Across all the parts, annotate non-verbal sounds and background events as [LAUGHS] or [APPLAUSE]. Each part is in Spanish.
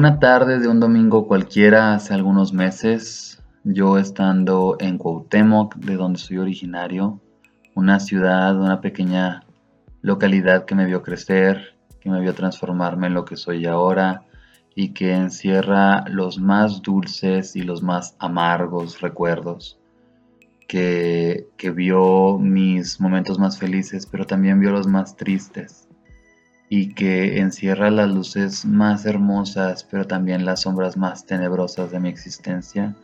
Una tarde de un domingo cualquiera hace algunos meses, yo estando en Cuauhtémoc, de donde soy originario, una ciudad, una pequeña localidad que me vio crecer, que me vio transformarme en lo que soy ahora y que encierra los más dulces y los más amargos recuerdos, que, que vio mis momentos más felices, pero también vio los más tristes y que encierra las luces más hermosas, pero también las sombras más tenebrosas de mi existencia.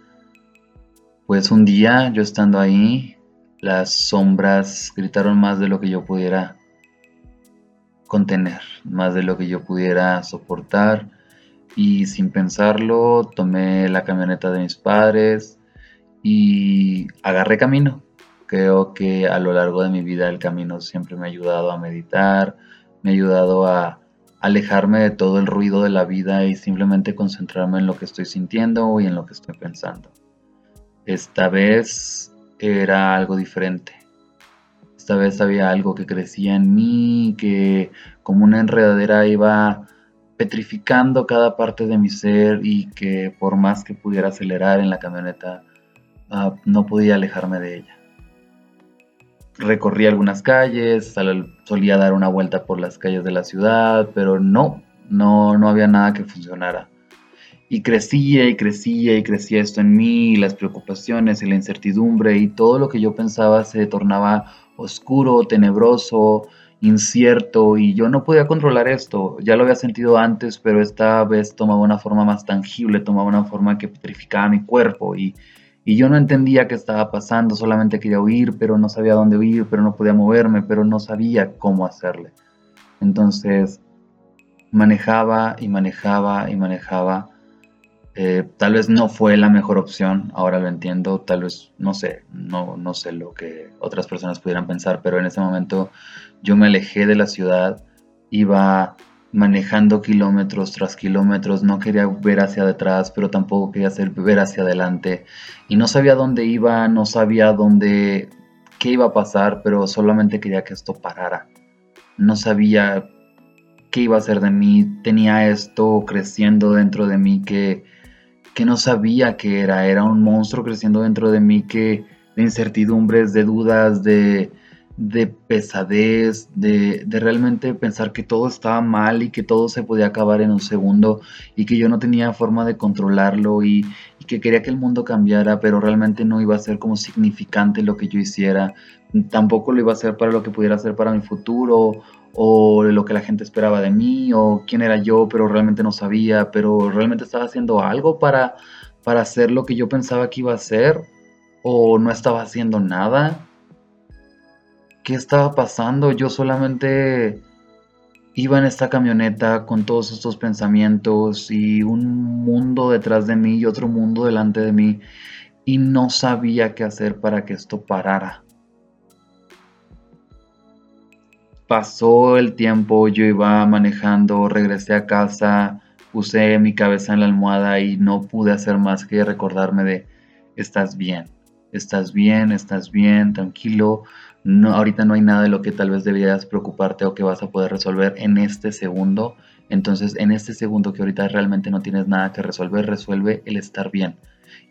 Pues un día yo estando ahí, las sombras gritaron más de lo que yo pudiera contener, más de lo que yo pudiera soportar y sin pensarlo tomé la camioneta de mis padres y agarré camino. Creo que a lo largo de mi vida el camino siempre me ha ayudado a meditar, me ha ayudado a alejarme de todo el ruido de la vida y simplemente concentrarme en lo que estoy sintiendo y en lo que estoy pensando. Esta vez era algo diferente. Esta vez había algo que crecía en mí, que como una enredadera iba petrificando cada parte de mi ser y que por más que pudiera acelerar en la camioneta, ah, no podía alejarme de ella recorrí algunas calles, solía dar una vuelta por las calles de la ciudad, pero no, no, no había nada que funcionara. Y crecía y crecía y crecía esto en mí, las preocupaciones y la incertidumbre y todo lo que yo pensaba se tornaba oscuro, tenebroso, incierto y yo no podía controlar esto. Ya lo había sentido antes, pero esta vez tomaba una forma más tangible, tomaba una forma que petrificaba mi cuerpo y, y yo no entendía qué estaba pasando, solamente quería huir, pero no sabía dónde huir, pero no podía moverme, pero no sabía cómo hacerle. Entonces manejaba y manejaba y manejaba. Eh, tal vez no fue la mejor opción, ahora lo entiendo, tal vez no sé, no, no sé lo que otras personas pudieran pensar, pero en ese momento yo me alejé de la ciudad, iba manejando kilómetros tras kilómetros, no quería ver hacia detrás, pero tampoco quería hacer, ver hacia adelante. Y no sabía dónde iba, no sabía dónde, qué iba a pasar, pero solamente quería que esto parara. No sabía qué iba a ser de mí, tenía esto creciendo dentro de mí que, que no sabía qué era, era un monstruo creciendo dentro de mí que de incertidumbres, de dudas, de, de pesadez, de, realmente pensar que todo estaba mal y que todo se podía acabar en un segundo y que yo no tenía forma de controlarlo y, que quería que el mundo cambiara, pero realmente no iba a ser como significante lo que yo hiciera, tampoco lo iba a hacer para lo que pudiera hacer para mi futuro o lo que la gente esperaba de mí o quién era yo, pero realmente no sabía, pero realmente estaba haciendo algo para, para hacer lo que yo pensaba que iba a hacer o no estaba haciendo nada qué estaba pasando. Yo solamente iba en esta camioneta con todos estos pensamientos y un mundo detrás de mí y otro mundo delante de mí y no sabía qué hacer para que esto parara. Pasó el tiempo, yo iba manejando, regresé a casa, puse mi cabeza en la almohada y no pude hacer más que recordarme de, estás bien, estás bien, estás bien, tranquilo, no, ahorita no hay nada de lo que tal vez deberías preocuparte o que vas a poder resolver en este segundo. Entonces, en este segundo que ahorita realmente no tienes nada que resolver, resuelve el estar bien.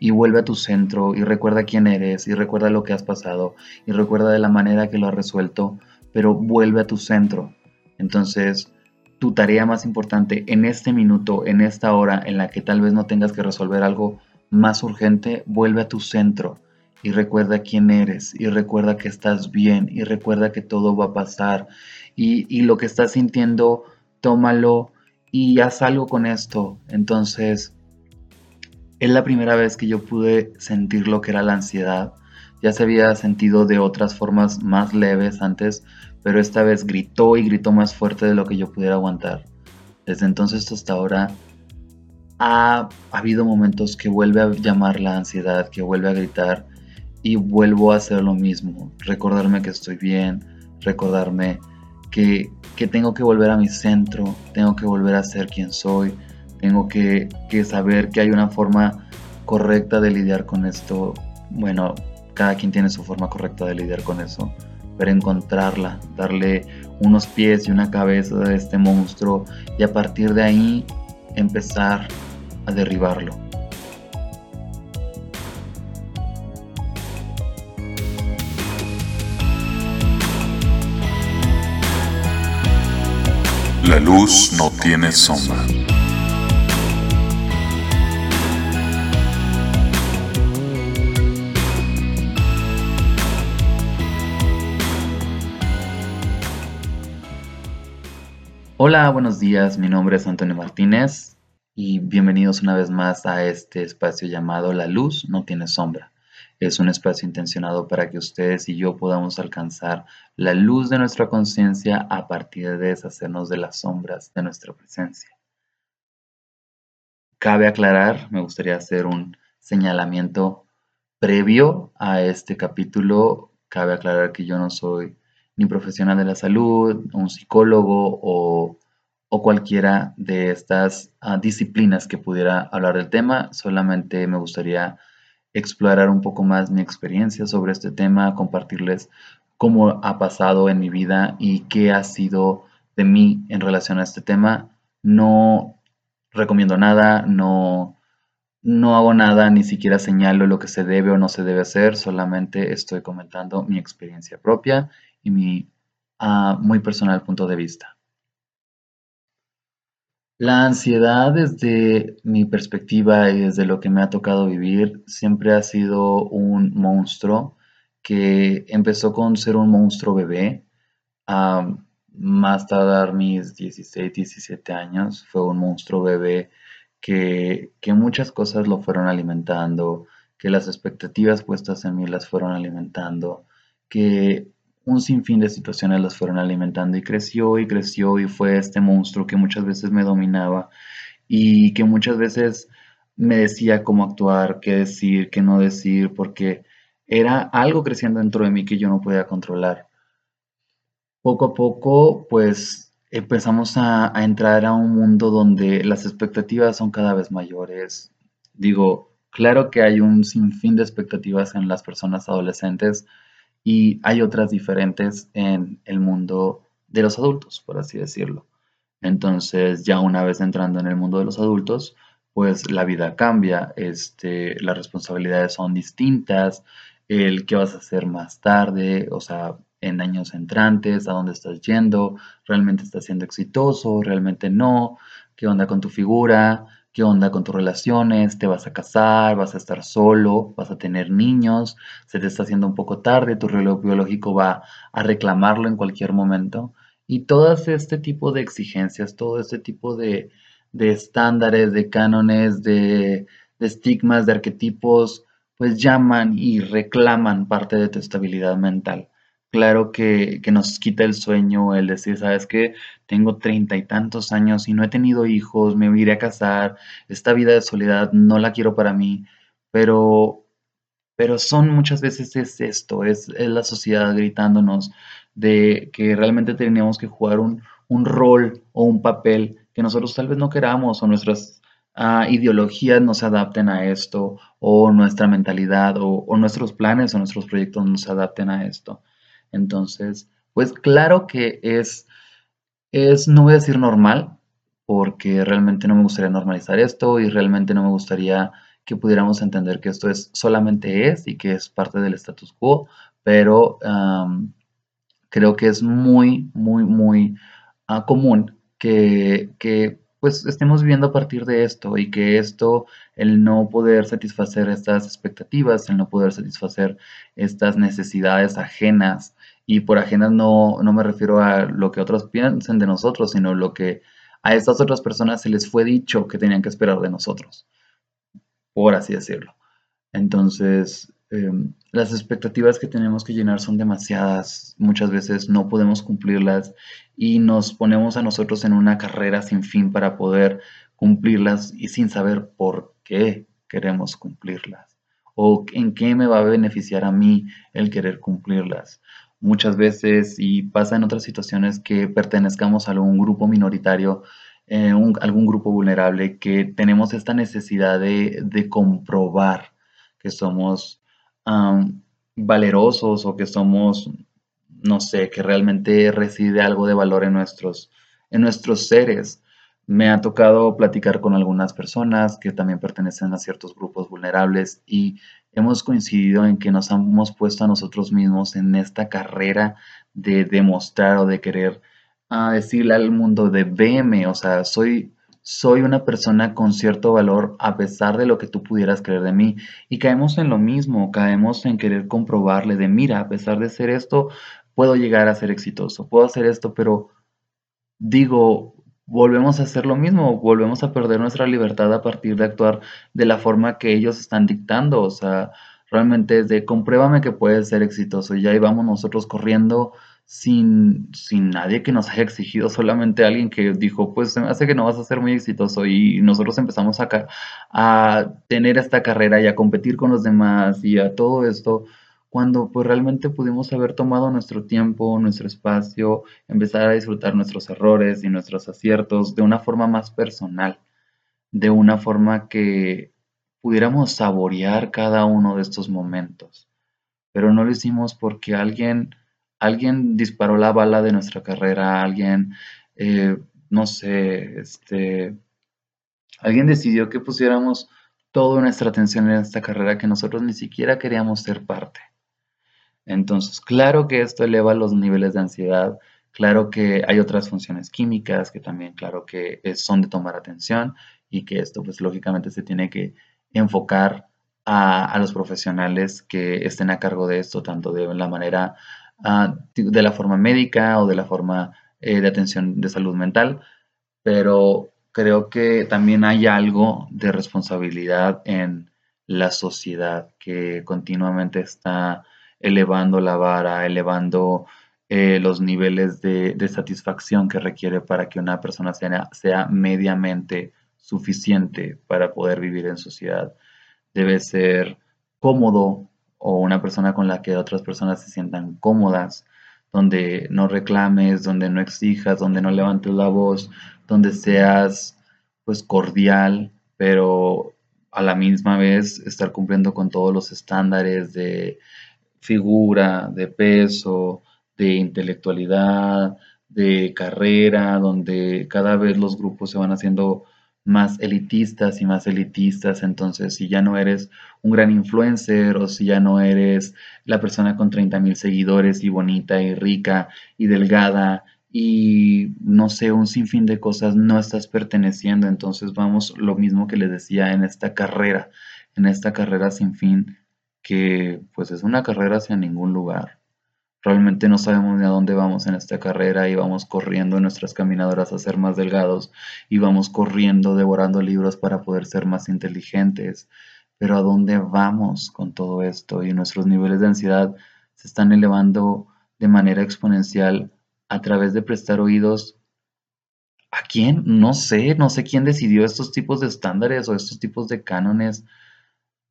Y vuelve a tu centro y recuerda quién eres y recuerda lo que has pasado y recuerda de la manera que lo has resuelto, pero vuelve a tu centro. Entonces, tu tarea más importante en este minuto, en esta hora en la que tal vez no tengas que resolver algo más urgente, vuelve a tu centro y recuerda quién eres y recuerda que estás bien y recuerda que todo va a pasar y, lo que estás sintiendo, tómalo y haz algo con esto. Entonces, es la primera vez que yo pude sentir lo que era la ansiedad. Ya se había sentido de otras formas más leves antes, pero esta vez gritó y gritó más fuerte de lo que yo pudiera aguantar. Desde entonces hasta ahora ha habido momentos que vuelve a llamar la ansiedad, que vuelve a gritar y vuelvo a hacer lo mismo, recordarme que estoy bien, recordarme que, tengo que volver a mi centro, tengo que volver a ser quien soy, tengo que, saber que hay una forma correcta de lidiar con esto. Bueno, cada quien tiene su forma correcta de lidiar con eso, pero encontrarla, darle unos pies y una cabeza a este monstruo y a partir de ahí empezar a derribarlo. La luz no tiene sombra. Hola, buenos días, mi nombre es Antonio Martínez y bienvenidos una vez más a este espacio llamado La luz no tiene sombra. Es un espacio intencionado para que ustedes y yo podamos alcanzar la luz de nuestra conciencia a partir de deshacernos de las sombras de nuestra presencia. Cabe aclarar, me gustaría hacer un señalamiento previo a este capítulo. Cabe aclarar que yo no soy ni profesional de la salud, un psicólogo o, cualquiera de estas ah, disciplinas que pudiera hablar del tema. Solamente me gustaría explorar un poco más mi experiencia sobre este tema, compartirles cómo ha pasado en mi vida y qué ha sido de mí en relación a este tema. No recomiendo nada, no, no hago nada, ni siquiera señalo lo que se debe o no se debe hacer, solamente estoy comentando mi experiencia propia y mi ah, muy personal punto de vista. La ansiedad desde mi perspectiva y desde lo que me ha tocado vivir siempre ha sido un monstruo que empezó con ser un monstruo bebé. a más tardar mis 16, 17 años, fue un monstruo bebé que, que muchas cosas lo fueron alimentando, que las expectativas puestas en mí las fueron alimentando, que un sinfín de situaciones las fueron alimentando y creció y creció y fue este monstruo que muchas veces me dominaba y que muchas veces me decía cómo actuar, qué decir, qué no decir, porque era algo creciendo dentro de mí que yo no podía controlar. Poco a poco, pues empezamos a, a entrar a un mundo donde las expectativas son cada vez mayores. Digo, claro que hay un sinfín de expectativas en las personas adolescentes, y hay otras diferentes en el mundo de los adultos, por así decirlo. Entonces, ya una vez entrando en el mundo de los adultos, pues la vida cambia, este, las responsabilidades son distintas, el qué vas a hacer más tarde, o sea, en años entrantes, a dónde estás yendo, realmente estás siendo exitoso, realmente no, qué onda con tu figura, qué onda con tus relaciones, te vas a casar, vas a estar solo, vas a tener niños, se te está haciendo un poco tarde, tu reloj biológico va a reclamarlo en cualquier momento. Y todo este tipo de exigencias, todo este tipo de, estándares, de cánones, de, de estigmas, de arquetipos, pues llaman y reclaman parte de tu estabilidad mental claro que, nos quita el sueño el decir, sabes que tengo treinta y tantos años y no he tenido hijos, me iré a casar, esta vida de soledad no la quiero para mí, pero, pero son muchas veces es esto, es, la sociedad gritándonos de que realmente tenemos que jugar un, rol o un papel que nosotros tal vez no queramos o nuestras ah, ideologías no se adapten a esto o nuestra mentalidad o, o nuestros planes o nuestros proyectos no se adapten a esto. Entonces, pues claro que es, es, no voy a decir normal, porque realmente no me gustaría normalizar esto y realmente no me gustaría que pudiéramos entender que esto es solamente es y que es parte del status quo, pero creo que es muy, muy, muy ah, común que, que pues estemos viviendo a partir de esto y que esto, el no poder satisfacer estas expectativas, el no poder satisfacer estas necesidades ajenas, y por ajenas no, no me refiero a lo que otros piensen de nosotros, sino lo que a estas otras personas se les fue dicho que tenían que esperar de nosotros, por así decirlo. Entonces, em, las expectativas que tenemos que llenar son demasiadas, muchas veces no podemos cumplirlas y nos ponemos a nosotros en una carrera sin fin para poder cumplirlas y sin saber por qué queremos cumplirlas o en qué me va a beneficiar a mí el querer cumplirlas muchas veces y pasa en otras situaciones que pertenezcamos a algún grupo minoritario, eh, algún grupo vulnerable, que tenemos esta necesidad de, comprobar que somos valerosos o que somos, no sé, que realmente reside algo de valor en nuestros, en nuestros seres. me ha tocado platicar con algunas personas que también pertenecen a ciertos grupos vulnerables y hemos coincidido en que nos hemos puesto a nosotros mismos en esta carrera de demostrar o de querer ah, decirle al mundo de veme, o sea, soy, soy una persona con cierto valor a pesar de lo que tú pudieras creer de mí. Y caemos en lo mismo, caemos en querer comprobarle de, mira, a pesar de ser esto, puedo llegar a ser exitoso, puedo hacer esto, pero digo, volvemos a hacer lo mismo, volvemos a perder nuestra libertad a partir de actuar de la forma que ellos están dictando, o sea, realmente es de compruébame que puedes ser exitoso y ahí vamos nosotros corriendo sin, sin nadie que nos haya exigido, solamente alguien que dijo, pues se me hace que no vas a ser muy exitoso y nosotros empezamos a, a tener esta carrera y a competir con los demás y a todo esto cuando pues realmente pudimos haber tomado nuestro tiempo, nuestro espacio, empezar a disfrutar nuestros errores y nuestros aciertos de una forma más personal, de una forma que pudiéramos saborear cada uno de estos momentos. Pero no lo hicimos porque alguien, alguien disparó la bala de nuestra carrera, alguien, eh, no sé, este, alguien decidió que pusiéramos toda nuestra atención en esta carrera que nosotros ni siquiera queríamos ser parte. Entonces, claro que esto eleva los niveles de ansiedad, claro que hay otras funciones químicas que también, claro que son de tomar atención y que esto, pues lógicamente se tiene que enfocar a, los profesionales que estén a cargo de esto, tanto de la manera, ah, de la forma médica o de la forma eh, de atención de salud mental, pero creo que también hay algo de responsabilidad en la sociedad que continuamente está elevando la vara, elevando eh, los niveles de, satisfacción que requiere para que una persona sea, sea mediamente suficiente para poder vivir en sociedad. Debe ser cómodo o una persona con la que otras personas se sientan cómodas, donde no reclames, donde no exijas, donde no levantes la voz, donde seas pues cordial, pero a la misma vez estar cumpliendo con todos los estándares de figura, de peso, de intelectualidad, de carrera, donde cada vez los grupos se van haciendo más elitistas y más elitistas. Entonces, si ya no eres un gran influencer o si ya no eres la persona con 30 mil seguidores y bonita y rica y delgada y no sé, un sinfín de cosas, no estás perteneciendo. Entonces, vamos, lo mismo que les decía en esta carrera, en esta carrera sin fin que pues es una carrera hacia ningún lugar. Realmente no sabemos ni a dónde vamos en esta carrera y vamos corriendo en nuestras caminadoras a ser más delgados y vamos corriendo devorando libros para poder ser más inteligentes. Pero ¿a dónde vamos con todo esto? Y nuestros niveles de ansiedad se están elevando de manera exponencial a través de prestar oídos. ¿A quién? No sé, no sé quién decidió estos tipos de estándares o estos tipos de cánones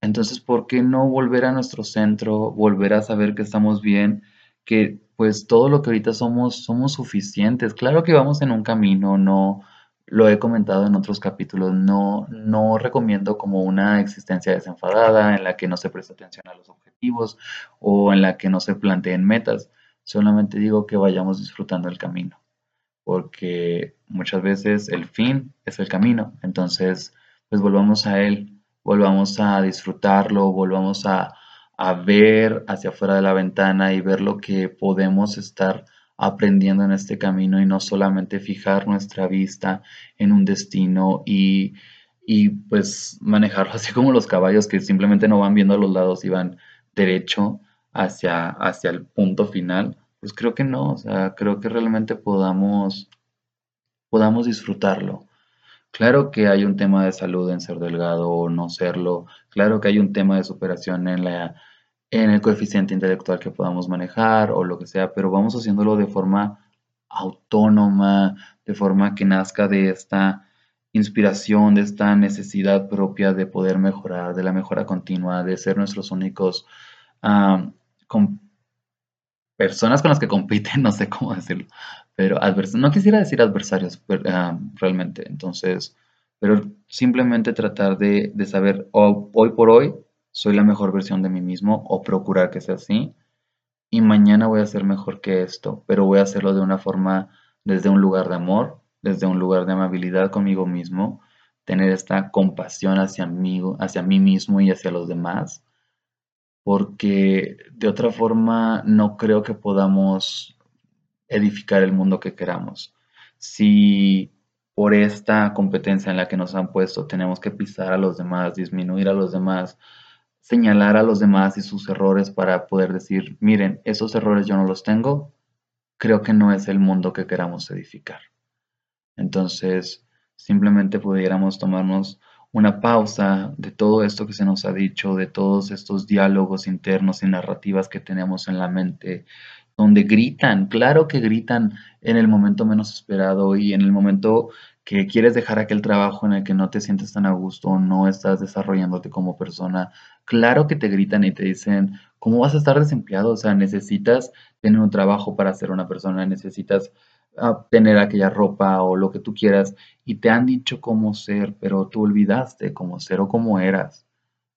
entonces, ¿por qué no volver a nuestro centro, volver a saber que estamos bien, que pues todo lo que ahorita somos, somos suficientes? Claro que vamos en un camino, no lo he comentado en otros capítulos, no, no recomiendo como una existencia desenfadada en la que no se presta atención a los objetivos o en la que no se planteen metas. Solamente digo que vayamos disfrutando el camino, porque muchas veces el fin es el camino. Entonces, pues volvamos a él, volvamos a disfrutarlo, volvamos a, ver hacia afuera de la ventana y ver lo que podemos estar aprendiendo en este camino y no solamente fijar nuestra vista en un destino y, y, pues manejarlo [LAUGHS] así como los caballos que simplemente no van viendo a los lados y van derecho hacia, hacia el punto final, pues creo que no, o sea, creo que realmente podamos, podamos disfrutarlo. Claro que hay un tema de salud en ser delgado o no serlo. Claro que hay un tema de superación en la en el coeficiente intelectual que podamos manejar o lo que sea, pero vamos haciéndolo de forma autónoma, de forma que nazca de esta inspiración, de esta necesidad propia de poder mejorar, de la mejora continua, de ser nuestros únicos con personas con las que compiten, [LAUGHS] no sé cómo decirlo, pero no quisiera decir adversarios ah, realmente, entonces, pero simplemente tratar de, saber, hoy por hoy soy la mejor versión de mí mismo o procurar que sea así, y mañana voy a ser mejor que esto, pero voy a hacerlo de una forma, desde un lugar de amor, desde un lugar de amabilidad conmigo mismo, tener esta compasión hacia mí, hacia mí mismo y hacia los demás, porque de otra forma no creo que podamos edificar el mundo que queramos. Si por esta competencia en la que nos han puesto tenemos que pisar a los demás, disminuir a los demás, señalar a los demás y sus errores para poder decir, miren, esos errores yo no los tengo, creo que no es el mundo que queramos edificar. Entonces, simplemente pudiéramos tomarnos una pausa de todo esto que se nos ha dicho, de todos estos diálogos internos y narrativas que tenemos en la mente, donde gritan, claro que gritan en el momento menos esperado y en el momento que quieres dejar aquel trabajo en el que no te sientes tan a gusto o no estás desarrollándote como persona, claro que te gritan y te dicen, ¿cómo vas a estar desempleado? O sea, necesitas tener un trabajo para ser una persona, necesitas tener aquella ropa o lo que tú quieras y te han dicho cómo ser, pero tú olvidaste cómo ser o cómo eras.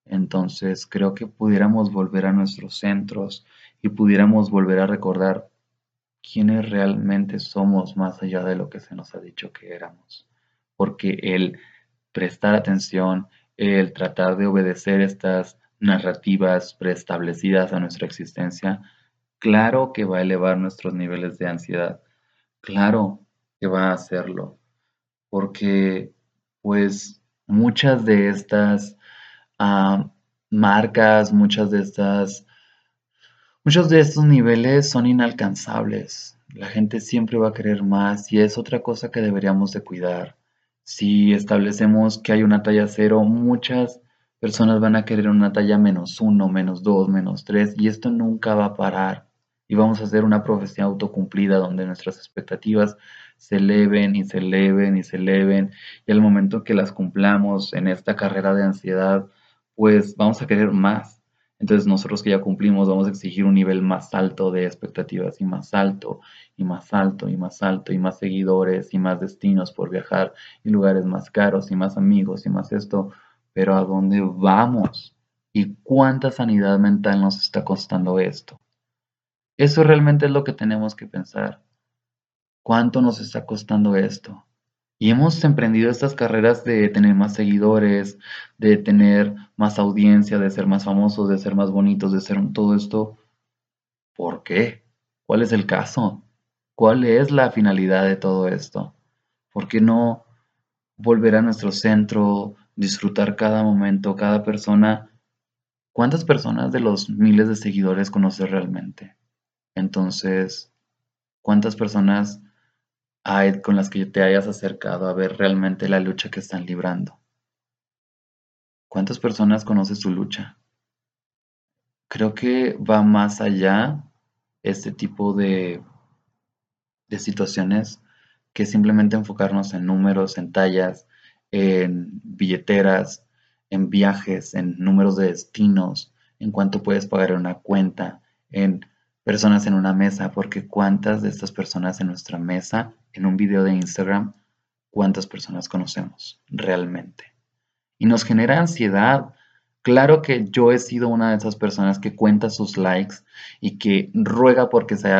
Entonces, creo que pudiéramos volver a nuestros centros y pudiéramos volver a recordar quiénes realmente somos más allá de lo que se nos ha dicho que éramos. Porque el prestar atención, el tratar de obedecer estas narrativas preestablecidas a nuestra existencia, claro que va a elevar nuestros niveles de ansiedad. Claro que va a hacerlo. Porque pues muchas de estas ah, marcas, muchas de estas Muchos de estos niveles son inalcanzables. La gente siempre va a querer más y es otra cosa que deberíamos de cuidar. Si establecemos que hay una talla cero, muchas personas van a querer una talla menos uno, menos dos, menos tres y esto nunca va a parar. Y vamos a hacer una profesión autocumplida donde nuestras expectativas se eleven y se eleven y se eleven y al momento que las cumplamos en esta carrera de ansiedad, pues vamos a querer más entonces nosotros que ya cumplimos vamos a exigir un nivel más alto de expectativas y más alto y más alto y más alto y más seguidores y más destinos por viajar y lugares más caros y más amigos y más esto. Pero ¿a dónde vamos? ¿Y cuánta sanidad mental nos está costando esto? Eso realmente es lo que tenemos que pensar. ¿Cuánto nos está costando esto? Y hemos emprendido estas carreras de tener más seguidores, de tener más audiencia, de ser más famosos, de ser más bonitos, de ser todo esto. ¿Por qué? ¿Cuál es el caso? ¿Cuál es la finalidad de todo esto? ¿Por qué no volver a nuestro centro, disfrutar cada momento, cada persona? ¿Cuántas personas de los miles de seguidores conoces realmente? Entonces, ¿cuántas personas con las que te hayas acercado a ver realmente la lucha que están librando. ¿Cuántas personas conoces su lucha? Creo que va más allá este tipo de, de situaciones que simplemente enfocarnos en números, en tallas, en billeteras, en viajes, en números de destinos, en cuánto puedes pagar en una cuenta, en personas en una mesa, porque cuántas de estas personas en nuestra mesa, en un video de Instagram, cuántas personas conocemos realmente. Y nos genera ansiedad. Claro que yo he sido una de esas personas que cuenta sus likes y que ruega porque se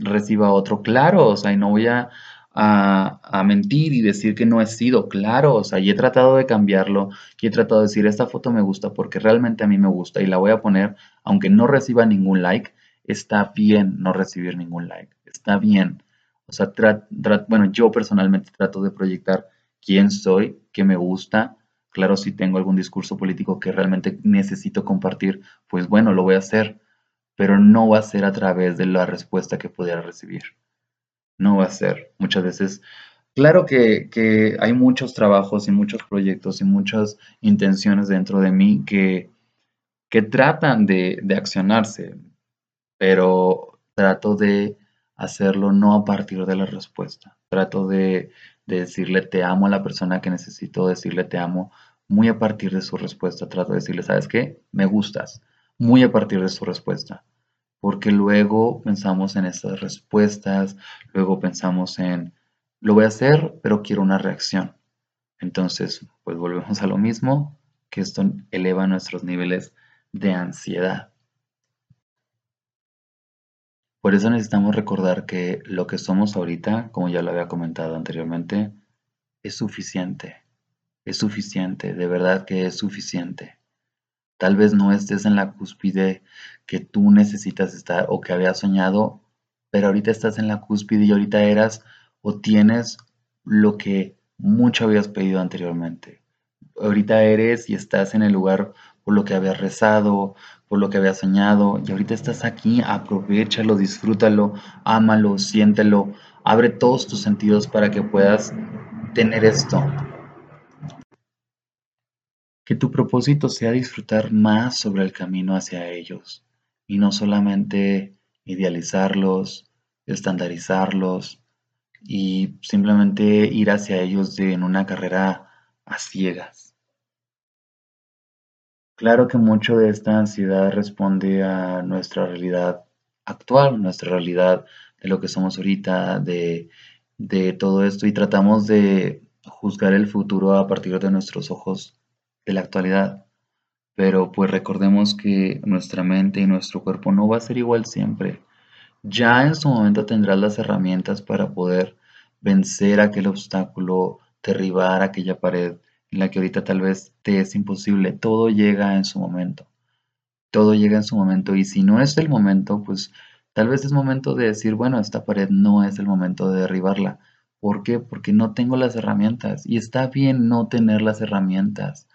reciba otro. Claro, o sea, y no voy a, a, mentir y decir que no he sido. Claro, o sea, y he tratado de cambiarlo y he tratado de decir, esta foto me gusta porque realmente a mí me gusta y la voy a poner, aunque no reciba ningún like, está bien no recibir ningún like, está bien. O sea, bueno, yo personalmente trato de proyectar quién soy, qué me gusta. Claro, si tengo algún discurso político que realmente necesito compartir, pues bueno, lo voy a hacer, pero no va a ser a través de la respuesta que pudiera recibir. No va a ser. Muchas veces, claro que, hay muchos trabajos y muchos proyectos y muchas intenciones dentro de mí que, que tratan de, de accionarse pero trato de hacerlo no a partir de la respuesta. Trato de, decirle te amo a la persona que necesito decirle te amo muy a partir de su respuesta. Trato de decirle, ¿sabes qué? Me gustas. Muy a partir de su respuesta. Porque luego pensamos en estas respuestas, luego pensamos en, lo voy a hacer, pero quiero una reacción. Entonces, pues volvemos a lo mismo, que esto eleva nuestros niveles de ansiedad. Por eso necesitamos recordar que lo que somos ahorita, como ya lo había comentado anteriormente, es suficiente. Es suficiente, de verdad que es suficiente. Tal vez no estés en la cúspide que tú necesitas estar o que habías soñado, pero ahorita estás en la cúspide y ahorita eras o tienes lo que mucho habías pedido anteriormente. Ahorita eres y estás en el lugar por lo que habías rezado, por lo que habías soñado, y ahorita estás aquí, aprovechalo, disfrútalo, ámalo, siéntelo, abre todos tus sentidos para que puedas tener esto. Que tu propósito sea disfrutar más sobre el camino hacia ellos y no solamente idealizarlos, estandarizarlos y simplemente ir hacia ellos en una carrera a ciegas. Claro que mucho de esta ansiedad responde a nuestra realidad actual, nuestra realidad de lo que somos ahorita, de, de todo esto, y tratamos de juzgar el futuro a partir de nuestros ojos de la actualidad. Pero pues recordemos que nuestra mente y nuestro cuerpo no va a ser igual siempre. Ya en su momento tendrás las herramientas para poder vencer aquel obstáculo, derribar aquella pared en la que ahorita tal vez te es imposible. Todo llega en su momento. Todo llega en su momento y si no es el momento, pues tal vez es momento de decir, bueno, esta pared no es el momento de derribarla. ¿Por qué? Porque no tengo las herramientas y está bien no tener las herramientas.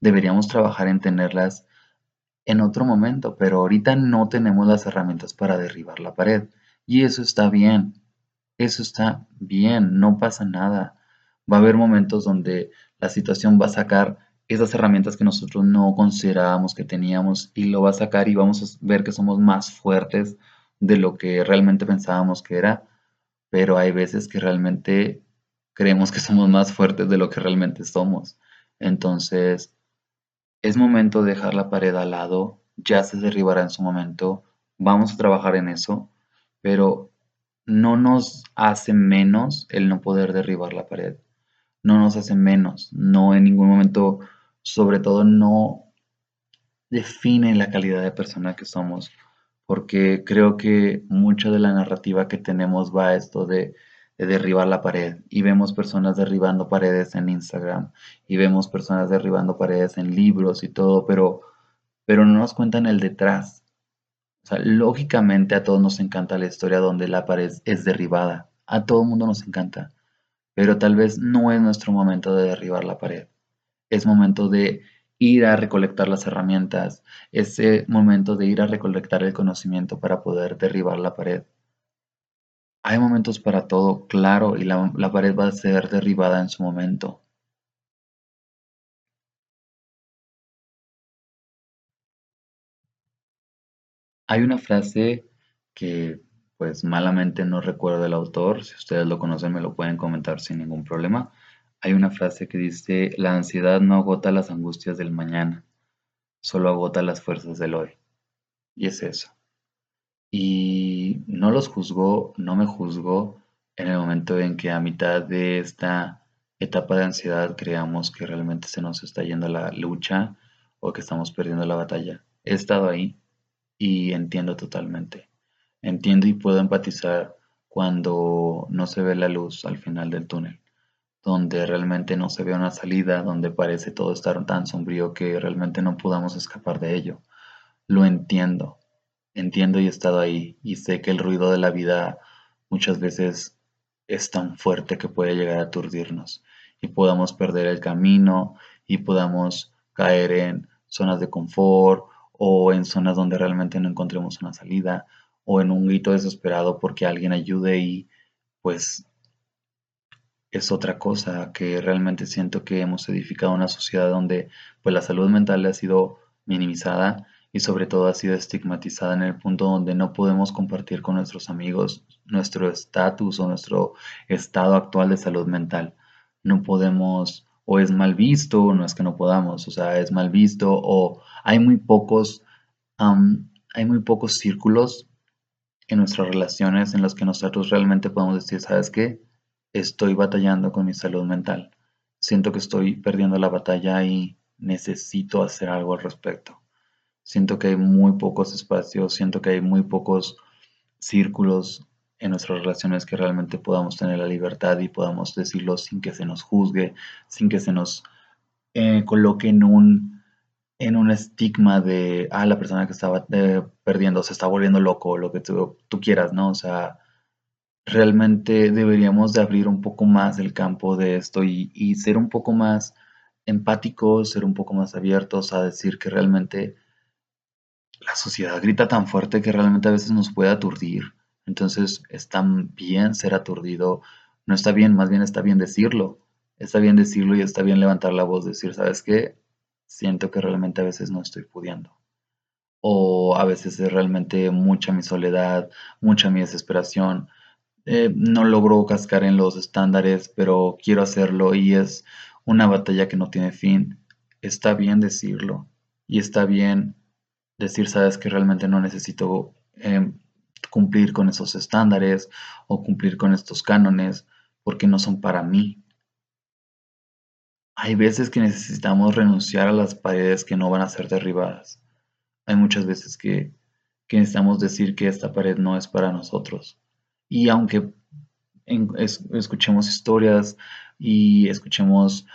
Deberíamos trabajar en tenerlas en otro momento, pero ahorita no tenemos las herramientas para derribar la pared y eso está bien. Eso está bien, no pasa nada. Va a haber momentos donde la situación va a sacar esas herramientas que nosotros no considerábamos que teníamos y lo va a sacar y vamos a ver que somos más fuertes de lo que realmente pensábamos que era, pero hay veces que realmente creemos que somos más fuertes de lo que realmente somos. Entonces, es momento de dejar la pared al lado, ya se derribará en su momento, vamos a trabajar en eso, pero no nos hace menos el no poder derribar la pared no nos hace menos, no en ningún momento, sobre todo no define la calidad de persona que somos, porque creo que mucha de la narrativa que tenemos va a esto de, derribar la pared. Y vemos personas derribando paredes en Instagram y vemos personas derribando paredes en libros y todo, pero, pero no nos cuentan el detrás. O sea, lógicamente a todos nos encanta la historia donde la pared es derribada, a todo mundo nos encanta, pero tal vez no es nuestro momento de derribar la pared. Es momento de ir a recolectar las herramientas, es momento de ir a recolectar el conocimiento para poder derribar la pared. Hay momentos para todo, claro, y la, la pared va a ser derribada en su momento. Hay una frase que pues malamente no recuerdo el autor, si ustedes lo conocen me lo pueden comentar sin ningún problema. Hay una frase que dice, la ansiedad no agota las angustias del mañana, solo agota las fuerzas del hoy. Y es eso. Y no los juzgó, no me juzgó en el momento en que a mitad de esta etapa de ansiedad creamos que realmente se nos está yendo la lucha o que estamos perdiendo la batalla. He estado ahí y entiendo totalmente. Entiendo y puedo empatizar cuando no se ve la luz al final del túnel, donde realmente no se ve una salida, donde parece todo estar tan sombrío que realmente no podamos escapar de ello. Lo entiendo, entiendo y he estado ahí y sé que el ruido de la vida muchas veces es tan fuerte que puede llegar a aturdirnos y podamos perder el camino y podamos caer en zonas de confort o en zonas donde realmente no encontremos una salida o en un grito desesperado porque alguien ayude y pues es otra cosa que realmente siento que hemos edificado una sociedad donde pues la salud mental ha sido minimizada y sobre todo ha sido estigmatizada en el punto donde no podemos compartir con nuestros amigos nuestro estatus o nuestro estado actual de salud mental. No podemos o es mal visto, o no es que no podamos, o sea, es mal visto o hay muy pocos, hay muy pocos círculos en nuestras relaciones en las que nosotros realmente podemos decir, ¿sabes qué? Estoy batallando con mi salud mental. Siento que estoy perdiendo la batalla y necesito hacer algo al respecto. Siento que hay muy pocos espacios, siento que hay muy pocos círculos en nuestras relaciones que realmente podamos tener la libertad y podamos decirlo sin que se nos juzgue, sin que se nos eh, coloque en un, en un estigma de, ah, la persona que estaba eh, perdiendo se está volviendo loco, lo que tú, tú, quieras, ¿no? O sea, realmente deberíamos de abrir un poco más el campo de esto y, y ser un poco más empáticos, ser un poco más abiertos a decir que realmente la sociedad grita tan fuerte que realmente a veces nos puede aturdir. Entonces está bien ser aturdido, no está bien, más bien está bien decirlo. Está bien decirlo y está bien levantar la voz, decir, ¿sabes qué? Siento que realmente a veces no estoy pudiendo. O a veces es realmente mucha mi soledad, mucha mi desesperación. Eh, no logro cascar en los estándares, pero quiero hacerlo y es una batalla que no tiene fin. Está bien decirlo y está bien decir, sabes que realmente no necesito em, cumplir con esos estándares o cumplir con estos cánones porque no son para mí. Hay veces que necesitamos renunciar a las paredes que no van a ser derribadas. Hay muchas veces que, necesitamos decir que esta pared no es para nosotros. Y aunque escuchemos historias y escuchemos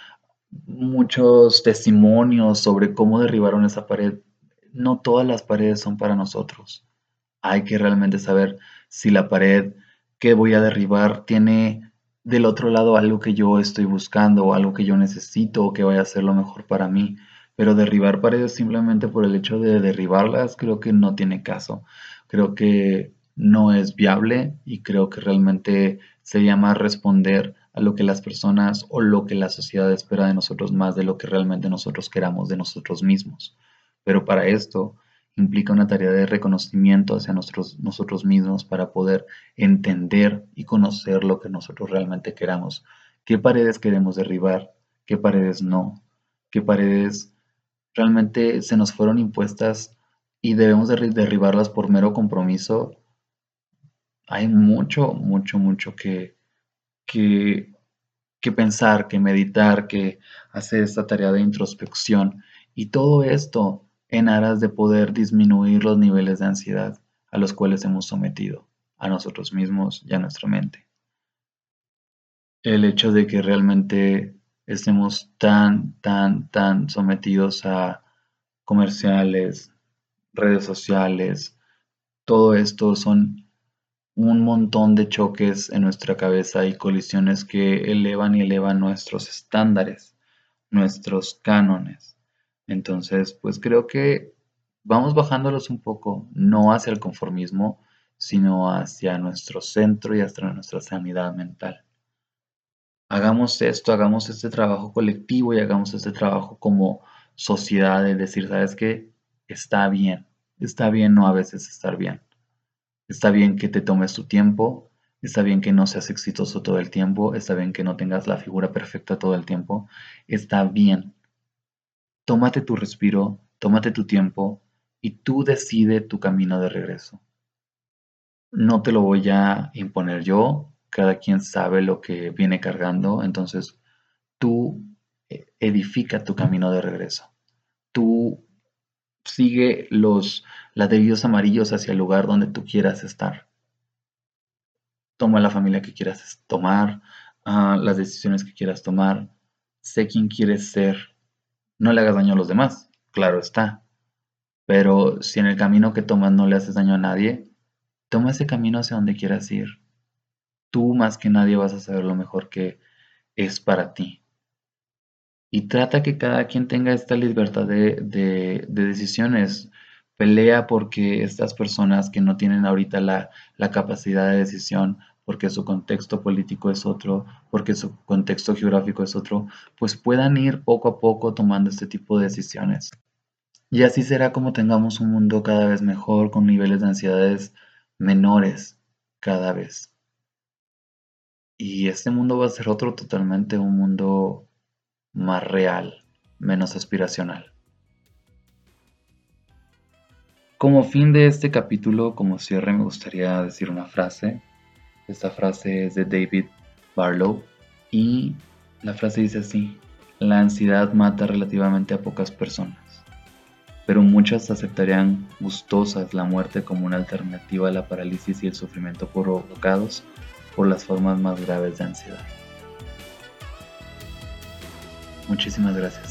muchos testimonios sobre cómo derribaron esa pared, no todas las paredes son para nosotros. Hay que realmente saber si la pared que voy a derribar tiene del otro lado algo que yo estoy buscando o algo que yo necesito que vaya a ser lo mejor para mí. Pero derribar paredes simplemente por el hecho de derribarlas creo que no tiene caso. Creo que no es viable y creo que realmente sería más responder a lo que las personas o lo que la sociedad espera de nosotros más de lo que realmente nosotros queramos de nosotros mismos. Pero para esto implica una tarea de reconocimiento hacia nosotros, nosotros mismos para poder entender y conocer lo que nosotros realmente queramos. ¿Qué paredes queremos derribar? ¿Qué paredes no? ¿Qué paredes realmente se nos fueron impuestas y debemos derribarlas por mero compromiso? Hay mucho, mucho, mucho que, que, que pensar, que meditar, que hacer esta tarea de introspección. Y todo esto en aras de poder disminuir los niveles de ansiedad a los cuales hemos sometido a nosotros mismos y a nuestra mente. El hecho de que realmente estemos tan, tan, tan sometidos a comerciales, redes sociales, todo esto son un montón de choques en nuestra cabeza y colisiones que elevan y elevan nuestros estándares, nuestros cánones entonces, pues creo que vamos bajándolos un poco, no hacia el conformismo, sino hacia nuestro centro y hacia nuestra sanidad mental. Hagamos esto, hagamos este trabajo colectivo y hagamos este trabajo como sociedad de decir, ¿sabes qué? Está bien, está bien no a veces estar bien. Está bien que te tomes tu tiempo, está bien que no seas exitoso todo el tiempo, está bien que no tengas la figura perfecta todo el tiempo, está bien tómate tu respiro, tómate tu tiempo y tú decide tu camino de regreso. No te lo voy a imponer yo, cada quien sabe lo que viene cargando, entonces tú eh, edifica tu camino de regreso. Tú sigue los ladrillos amarillos hacia el lugar donde tú quieras estar. Toma la familia que quieras tomar, ah, las decisiones que quieras tomar. Sé quién quieres ser no le hagas daño a los demás, claro está. Pero si en el camino que tomas no le haces daño a nadie, toma ese camino hacia donde quieras ir. Tú más que nadie vas a saber lo mejor que es para ti. Y trata que cada quien tenga esta libertad de, de, decisiones. Pelea porque estas personas que no tienen ahorita la capacidad de decisión porque su contexto político es otro, porque su contexto geográfico es otro, pues puedan ir poco a poco tomando este tipo de decisiones. Y así será como tengamos un mundo cada vez mejor, con niveles de ansiedades menores cada vez. Y este mundo va a ser otro totalmente, un mundo más real, menos aspiracional. Como fin de este capítulo, como cierre, me gustaría decir una frase esta frase es de David Barlow y la frase dice así, la ansiedad mata relativamente a pocas personas, pero muchas aceptarían gustosas la muerte como una alternativa a la parálisis y el sufrimiento provocados por las formas más graves de ansiedad. Muchísimas gracias.